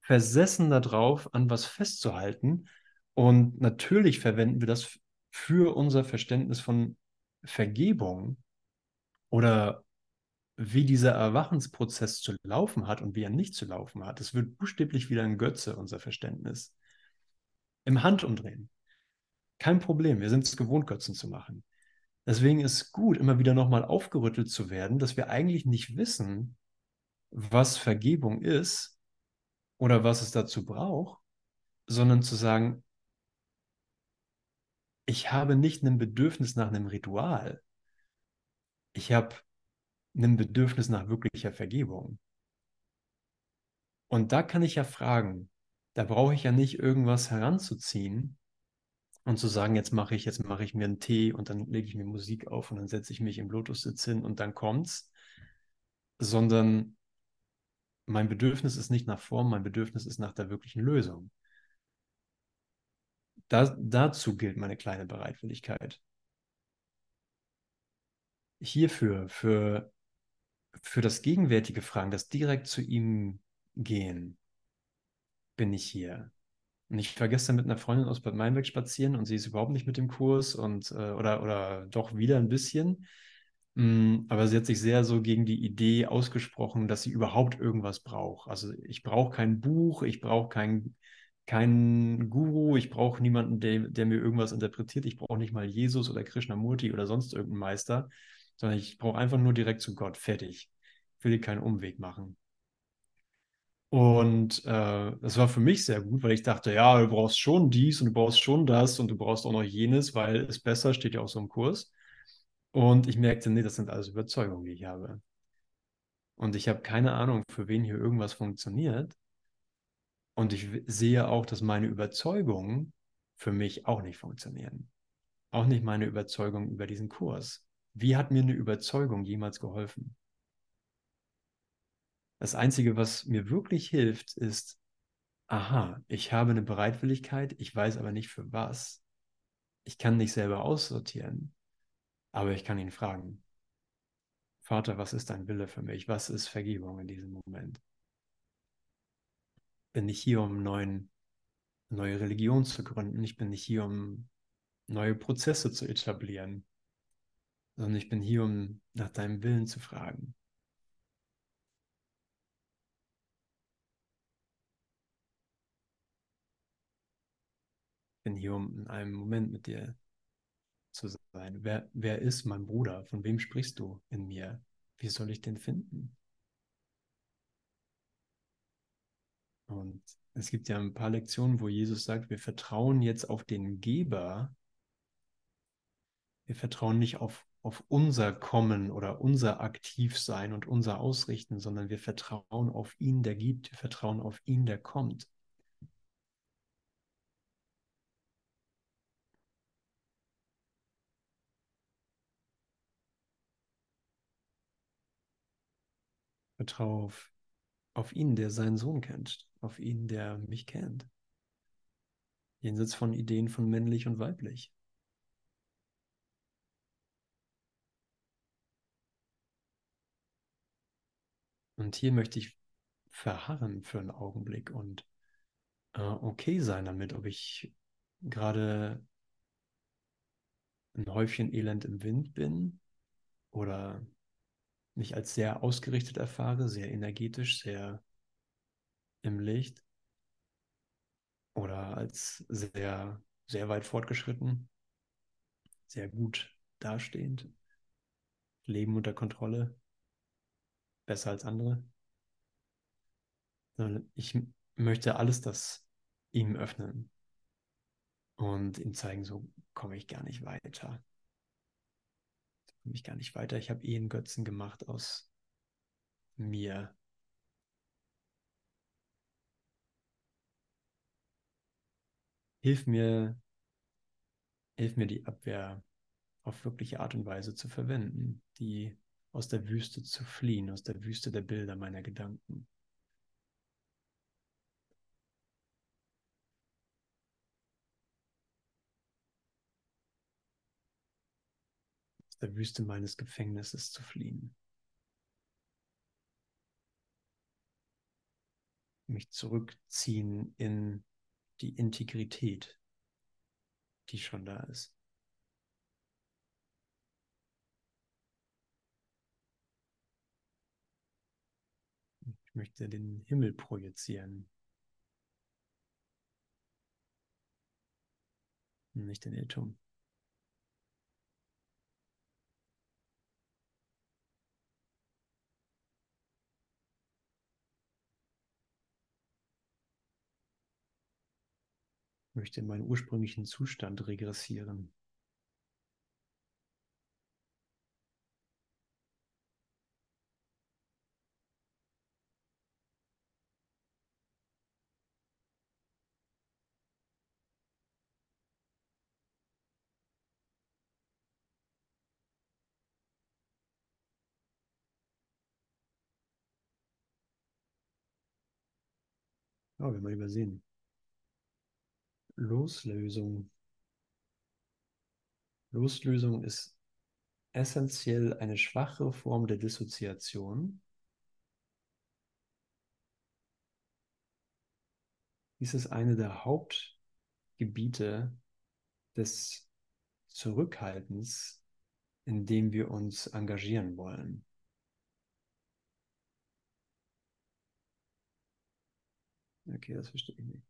versessen darauf, an was festzuhalten. Und natürlich verwenden wir das für unser Verständnis von Vergebung oder wie dieser Erwachensprozess zu laufen hat und wie er nicht zu laufen hat. Es wird buchstäblich wieder ein Götze, unser Verständnis. Im Handumdrehen. Kein Problem, wir sind es gewohnt, Götzen zu machen. Deswegen ist es gut, immer wieder nochmal aufgerüttelt zu werden, dass wir eigentlich nicht wissen, was Vergebung ist oder was es dazu braucht, sondern zu sagen, ich habe nicht ein Bedürfnis nach einem Ritual. Ich habe ein Bedürfnis nach wirklicher Vergebung. Und da kann ich ja fragen, da brauche ich ja nicht irgendwas heranzuziehen und zu sagen, jetzt mache ich, jetzt mache ich mir einen Tee und dann lege ich mir Musik auf und dann setze ich mich im Lotussitz hin und dann kommt's, sondern mein Bedürfnis ist nicht nach Form, mein Bedürfnis ist nach der wirklichen Lösung. Da, dazu gilt meine kleine Bereitwilligkeit. Hierfür, für, für das gegenwärtige Fragen, das direkt zu ihm gehen, bin ich hier. Und ich war gestern mit einer Freundin aus Bad Meinberg spazieren und sie ist überhaupt nicht mit dem Kurs und äh, oder, oder doch wieder ein bisschen. Mm, aber sie hat sich sehr so gegen die Idee ausgesprochen, dass sie überhaupt irgendwas braucht. Also ich brauche kein Buch, ich brauche keinen kein Guru, ich brauche niemanden, der, der mir irgendwas interpretiert. Ich brauche nicht mal Jesus oder Krishnamurti oder sonst irgendeinen Meister, sondern ich brauche einfach nur direkt zu Gott. Fertig. Ich will keinen Umweg machen. Und äh, das war für mich sehr gut, weil ich dachte, ja, du brauchst schon dies und du brauchst schon das und du brauchst auch noch jenes, weil es besser steht ja auch so im Kurs. Und ich merkte, nee, das sind alles Überzeugungen, die ich habe. Und ich habe keine Ahnung, für wen hier irgendwas funktioniert. Und ich sehe auch, dass meine Überzeugungen für mich auch nicht funktionieren. Auch nicht meine Überzeugung über diesen Kurs. Wie hat mir eine Überzeugung jemals geholfen? Das Einzige, was mir wirklich hilft, ist, aha, ich habe eine Bereitwilligkeit, ich weiß aber nicht für was. Ich kann nicht selber aussortieren aber ich kann ihn fragen. Vater, was ist dein Wille für mich? Was ist Vergebung in diesem Moment? Bin ich hier, um neuen, neue Religion zu gründen? Ich bin nicht hier, um neue Prozesse zu etablieren, sondern ich bin hier, um nach deinem Willen zu fragen. Ich bin hier, um in einem Moment mit dir zu sein. Wer, wer ist mein Bruder? Von wem sprichst du in mir? Wie soll ich den finden? Und es gibt ja ein paar Lektionen, wo Jesus sagt, wir vertrauen jetzt auf den Geber. Wir vertrauen nicht auf, auf unser Kommen oder unser Aktivsein und unser Ausrichten, sondern wir vertrauen auf ihn, der gibt. Wir vertrauen auf ihn, der kommt. Vertraue auf, auf ihn, der seinen Sohn kennt, auf ihn, der mich kennt. Jenseits von Ideen von männlich und weiblich. Und hier möchte ich verharren für einen Augenblick und äh, okay sein damit, ob ich gerade ein Häufchen Elend im Wind bin oder mich als sehr ausgerichtet erfahre, sehr energetisch, sehr im Licht oder als sehr, sehr weit fortgeschritten, sehr gut dastehend, Leben unter Kontrolle, besser als andere. Ich möchte alles das ihm öffnen und ihm zeigen, so komme ich gar nicht weiter komme ich gar nicht weiter. Ich habe eh einen Götzen gemacht aus mir. Hilf mir, hilf mir die Abwehr auf wirkliche Art und Weise zu verwenden, die aus der Wüste zu fliehen, aus der Wüste der Bilder meiner Gedanken. Der Wüste meines Gefängnisses zu fliehen. Mich zurückziehen in die Integrität, die schon da ist. Ich möchte den Himmel projizieren. Nicht den Irrtum. Möchte in meinen ursprünglichen Zustand regressieren. Oh, wir mal übersehen. Loslösung. Loslösung ist essentiell eine schwache Form der Dissoziation. Dies ist eine der Hauptgebiete des Zurückhaltens, in dem wir uns engagieren wollen. Okay, das verstehe ich nicht.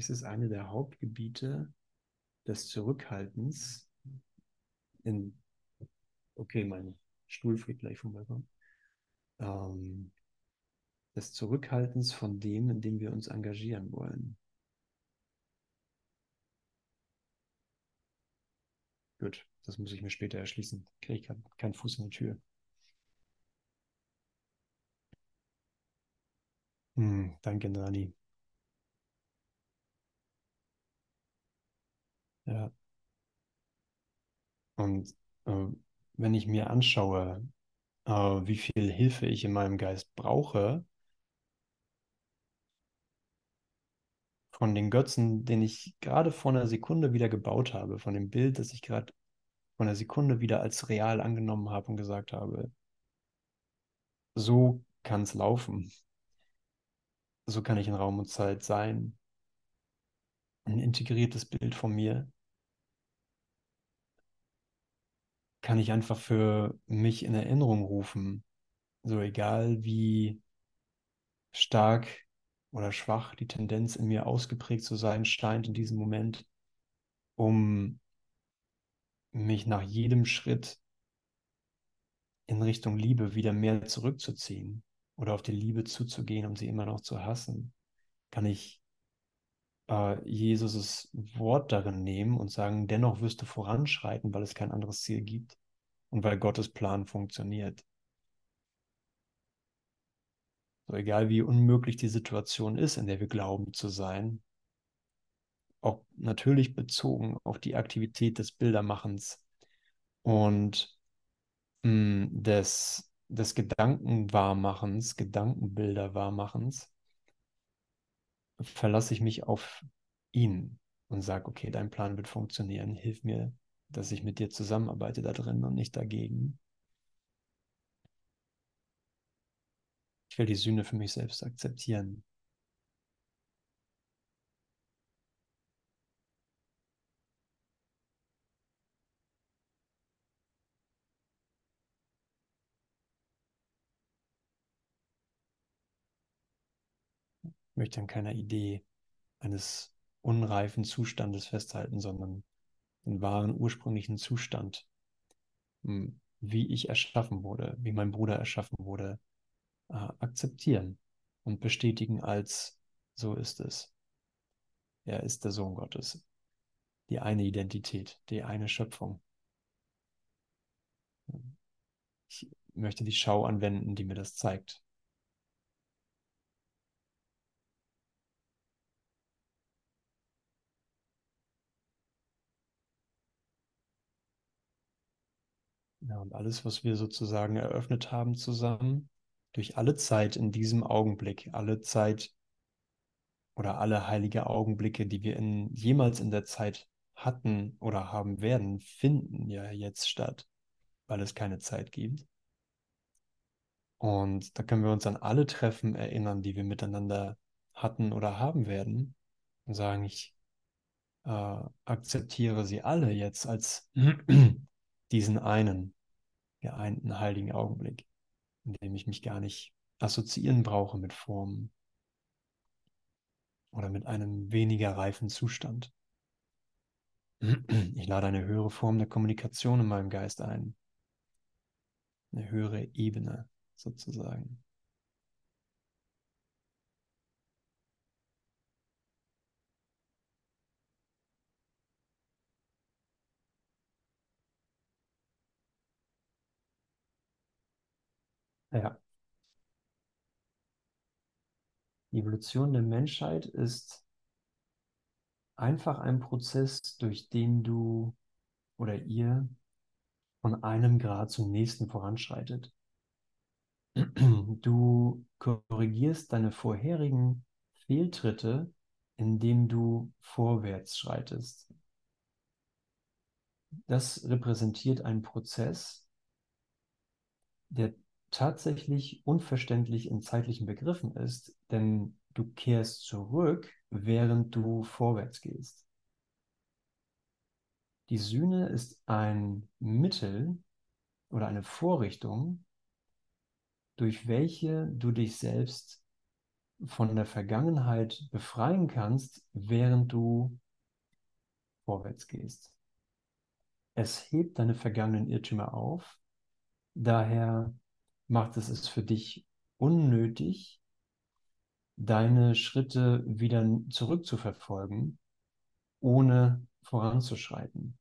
Ist es eine der Hauptgebiete des Zurückhaltens in, okay, mein Stuhl fliegt gleich vom Balkon, ähm, des Zurückhaltens von dem, in dem wir uns engagieren wollen. Gut, das muss ich mir später erschließen. Kriege ich keinen kein Fuß in die Tür. Hm, danke, Nani. Ja. Und äh, wenn ich mir anschaue, äh, wie viel Hilfe ich in meinem Geist brauche, von den Götzen, den ich gerade vor einer Sekunde wieder gebaut habe, von dem Bild, das ich gerade von der Sekunde wieder als real angenommen habe und gesagt habe, so kann es laufen. So kann ich in Raum und Zeit sein. Ein integriertes Bild von mir kann ich einfach für mich in Erinnerung rufen. So egal wie stark oder schwach die Tendenz in mir ausgeprägt zu sein scheint in diesem Moment, um mich nach jedem Schritt in Richtung Liebe wieder mehr zurückzuziehen oder auf die Liebe zuzugehen, um sie immer noch zu hassen, kann ich äh, Jesus' Wort darin nehmen und sagen, dennoch wirst du voranschreiten, weil es kein anderes Ziel gibt und weil Gottes Plan funktioniert. So egal wie unmöglich die Situation ist, in der wir glauben zu sein, auch natürlich bezogen auf die Aktivität des Bildermachens und mh, hm, des, des Gedankenwahrmachens, Gedankenbilderwahrmachens, verlasse ich mich auf ihn und sage, okay, dein Plan wird funktionieren, hilf mir, dass ich mit dir zusammenarbeite da drin und nicht dagegen. Ich will die Sühne für mich selbst akzeptieren. Ich möchte an keiner Idee eines unreifen Zustandes festhalten, sondern den wahren ursprünglichen Zustand, hm, wie ich erschaffen wurde, wie mein Bruder erschaffen wurde, äh, akzeptieren und bestätigen als so ist es. Er ist der Sohn Gottes. Die eine Identität, die eine Schöpfung. Ich möchte die Schau anwenden, die mir das zeigt. Ja, und alles, was wir sozusagen eröffnet haben zusammen, durch alle Zeit in diesem Augenblick, alle Zeit oder alle heilige Augenblicke, die wir in, jemals in der Zeit hatten oder haben werden, finden ja jetzt statt, weil es keine Zeit gibt. Und da können wir uns an alle Treffen erinnern, die wir miteinander hatten oder haben werden und sagen, ich äh, akzeptiere sie alle jetzt als diesen einen geeinten heiligen Augenblick, in dem ich mich gar nicht assoziieren brauche mit Formen oder mit einem weniger reifen Zustand. Ich lade eine höhere Form der Kommunikation in meinem Geist ein. Eine höhere Ebene sozusagen. Ja. Die Evolution der Menschheit ist einfach ein Prozess, durch den du oder ihr von einem Grad zum nächsten voranschreitet. Du korrigierst deine vorherigen Fehltritte, indem du vorwärts schreitest. Das repräsentiert einen Prozess, der tatsächlich unverständlich in zeitlichen Begriffen ist, denn du kehrst zurück, während du vorwärts gehst. Die Sühne ist ein Mittel oder eine Vorrichtung, durch welche du dich selbst von der Vergangenheit befreien kannst, während du vorwärts gehst. Es hebt deine vergangenen Irrtümer auf, daher macht es es für dich unnötig, deine Schritte wieder zurückzuverfolgen, ohne voranzuschreiten.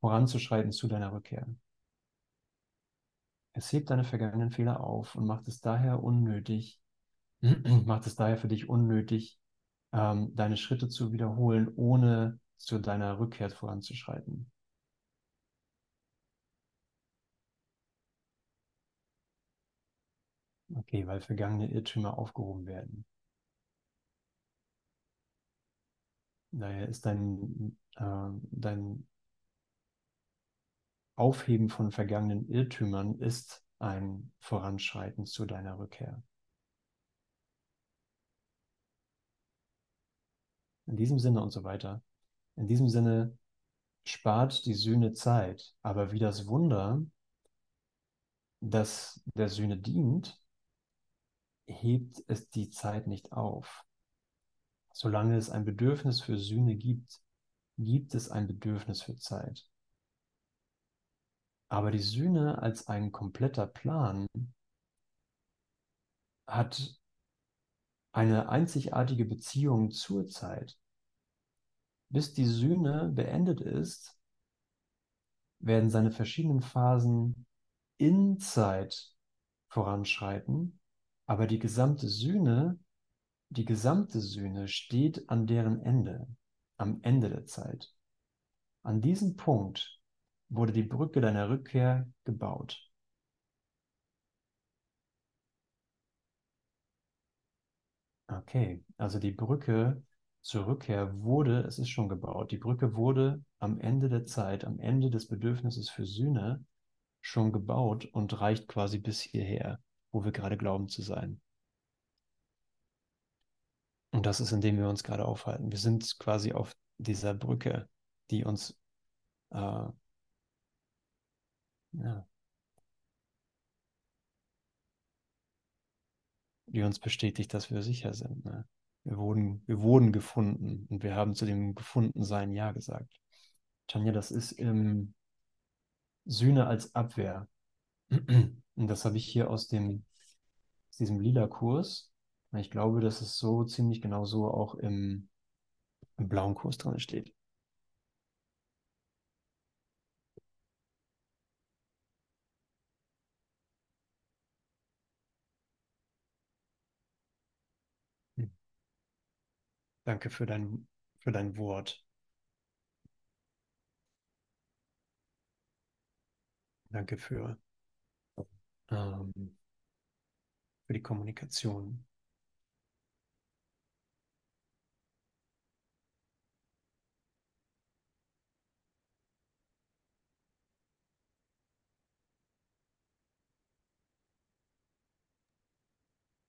Voranzuschreiten zu deiner Rückkehr. Es hebt deine vergangenen Fehler auf und macht es daher unnötig, macht es daher für dich unnötig, ähm, deine Schritte zu wiederholen, ohne zu deiner Rückkehr voranzuschreiten. Okay, weil vergangene Irrtümer aufgehoben werden. Daher ist dein, äh, dein Aufheben von vergangenen Irrtümern ist ein Voranschreiten zu deiner Rückkehr. In diesem Sinne und so weiter. In diesem Sinne spart die Sühne Zeit, aber wie das Wunder, das der Sühne dient, hebt es die Zeit nicht auf. Solange es ein Bedürfnis für Sühne gibt, gibt es ein Bedürfnis für Zeit. Aber die Sühne als ein kompletter Plan hat eine einzigartige Beziehung zur Zeit. Bis die Sühne beendet ist, werden seine verschiedenen Phasen in Zeit voranschreiten, aber die gesamte Sühne, die gesamte Sühne steht an deren Ende, am Ende der Zeit. An diesem Punkt wurde die Brücke deiner Rückkehr gebaut. Okay, also die Brücke zur Rückkehr wurde, es ist schon gebaut, die Brücke wurde am Ende der Zeit, am Ende des Bedürfnisses für Sühne schon gebaut und reicht quasi bis hierher, wo wir gerade glauben zu sein. Und das ist, in dem wir uns gerade aufhalten. Wir sind quasi auf dieser Brücke, die uns äh, ja, die uns bestätigt, dass wir sicher sind. Ne? Wir, wurden, wir wurden gefunden und wir haben zu dem Gefundensein Ja gesagt. Tanja, das ist im Sühne als Abwehr. Und das habe ich hier aus, dem, aus diesem lila Kurs. Ich glaube, dass es so ziemlich genau so auch im, im blauen Kurs drin steht. Danke für dein, für dein Wort. Danke für, ähm, für die Kommunikation.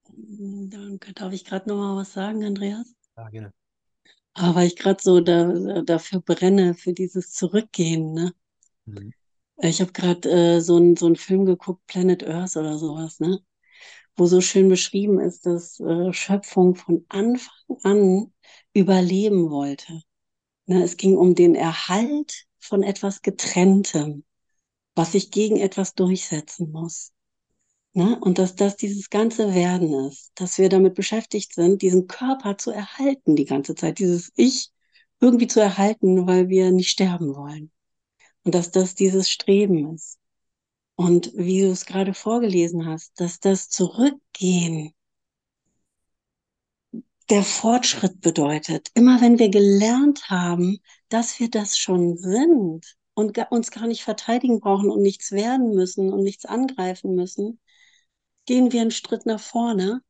Danke. Darf ich gerade noch mal was sagen, Andreas? Ja, gerne. Aber weil ich gerade so da, dafür brenne, für dieses Zurückgehen, ne? Mhm. Ich habe gerade äh, so einen so Film geguckt, Planet Earth oder sowas, ne? Wo so schön beschrieben ist, dass äh, Schöpfung von Anfang an überleben wollte. Ne? Es ging um den Erhalt von etwas Getrenntem, was sich gegen etwas durchsetzen muss. Ne? Und dass das dieses ganze Werden ist, dass wir damit beschäftigt sind, diesen Körper zu erhalten die ganze Zeit, dieses Ich irgendwie zu erhalten, weil wir nicht sterben wollen. Und dass das dieses Streben ist. Und wie du es gerade vorgelesen hast, dass das Zurückgehen der Fortschritt bedeutet. Immer wenn wir gelernt haben, dass wir das schon sind und uns gar nicht verteidigen brauchen und nichts werden müssen und nichts angreifen müssen, gehen wir einen Schritt nach vorne.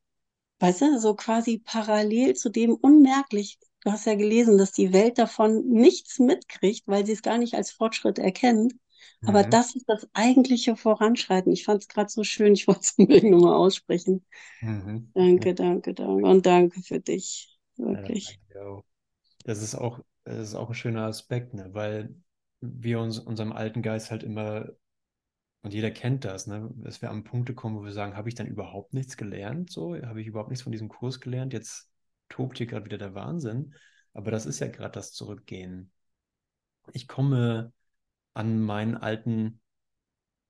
Weißt du, so quasi parallel zu dem unmerklich. Du hast ja gelesen, dass die Welt davon nichts mitkriegt, weil sie es gar nicht als Fortschritt erkennt. Mhm. Aber das ist das eigentliche Voranschreiten. Ich fand es gerade so schön, ich wollte es unbedingt nochmal aussprechen. Mhm. Danke, danke, danke. Und danke für dich. Wirklich. Ja, das ist auch, das ist auch ein schöner Aspekt, ne? weil wir uns unserem alten Geist halt immer und jeder kennt das, ne? dass wir an Punkte kommen, wo wir sagen, habe ich dann überhaupt nichts gelernt? So, habe ich überhaupt nichts von diesem Kurs gelernt? Jetzt tobt hier gerade wieder der Wahnsinn. Aber das ist ja gerade das Zurückgehen. Ich komme an meinen alten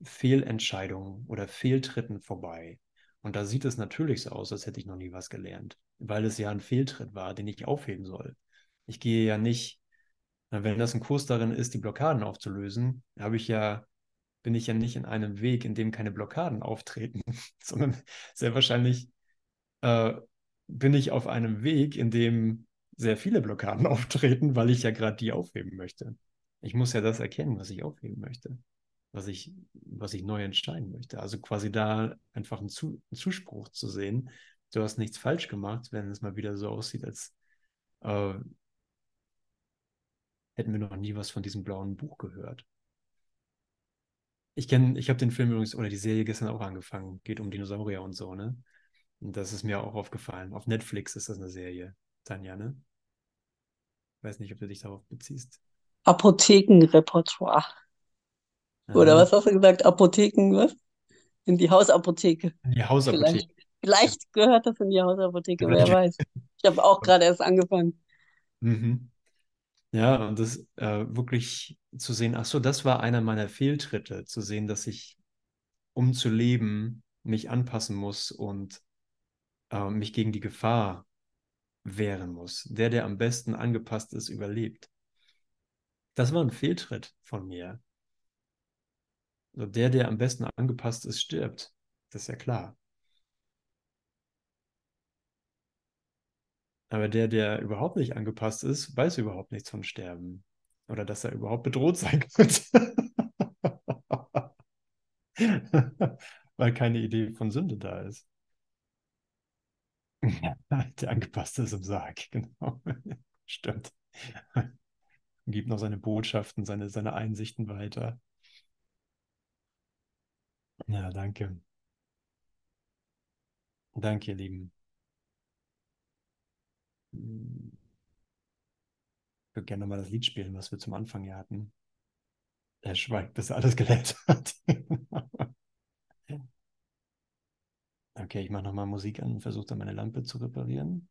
Fehlentscheidungen oder Fehltritten vorbei. Und da sieht es natürlich so aus, als hätte ich noch nie was gelernt, weil es ja ein Fehltritt war, den ich aufheben soll. Ich gehe ja nicht, wenn das ein Kurs darin ist, die Blockaden aufzulösen, habe ich ja bin ich ja nicht in einem Weg, in dem keine Blockaden auftreten, sondern sehr wahrscheinlich äh, bin ich auf einem Weg, in dem sehr viele Blockaden auftreten, weil ich ja gerade die aufheben möchte. Ich muss ja das erkennen, was ich aufheben möchte, was ich, was ich neu entscheiden möchte. Also quasi da einfach einen, Zu einen Zuspruch zu sehen, du hast nichts falsch gemacht, wenn es mal wieder so aussieht, als äh, hätten wir noch nie was von diesem blauen Buch gehört. Ich kenne, ich habe den Film übrigens oder die Serie gestern auch angefangen. Geht um Dinosaurier und so, ne? Und das ist mir auch aufgefallen. Auf Netflix ist das eine Serie, Tanja, ne? Weiß nicht, ob du dich darauf beziehst. Apothekenrepertoire. Oder Aha. was hast du gesagt? Apotheken, was? In die Hausapotheke. In die Hausapotheke. Vielleicht, vielleicht gehört das in die Hausapotheke, wer weiß. Ich habe auch gerade erst angefangen. Mhm. Ja, und das äh, wirklich zu sehen, ach so, das war einer meiner Fehltritte, zu sehen, dass ich, um zu leben, mich anpassen muss und äh, mich gegen die Gefahr wehren muss. Der, der am besten angepasst ist, überlebt. Das war ein Fehltritt von mir. Der, der am besten angepasst ist, stirbt. Das ist ja klar. Aber der, der überhaupt nicht angepasst ist, weiß überhaupt nichts von Sterben. Oder dass er überhaupt bedroht sein könnte. Weil keine Idee von Sünde da ist. Ja, der angepasste ist im Sarg, genau. Stimmt. Gibt noch seine Botschaften, seine, seine Einsichten weiter. Ja, danke. Danke, ihr Lieben. Ich würde gerne nochmal das Lied spielen, was wir zum Anfang hier hatten. Er schweigt, bis er alles gelernt hat. Okay, ich mache nochmal Musik an und versuche dann meine Lampe zu reparieren.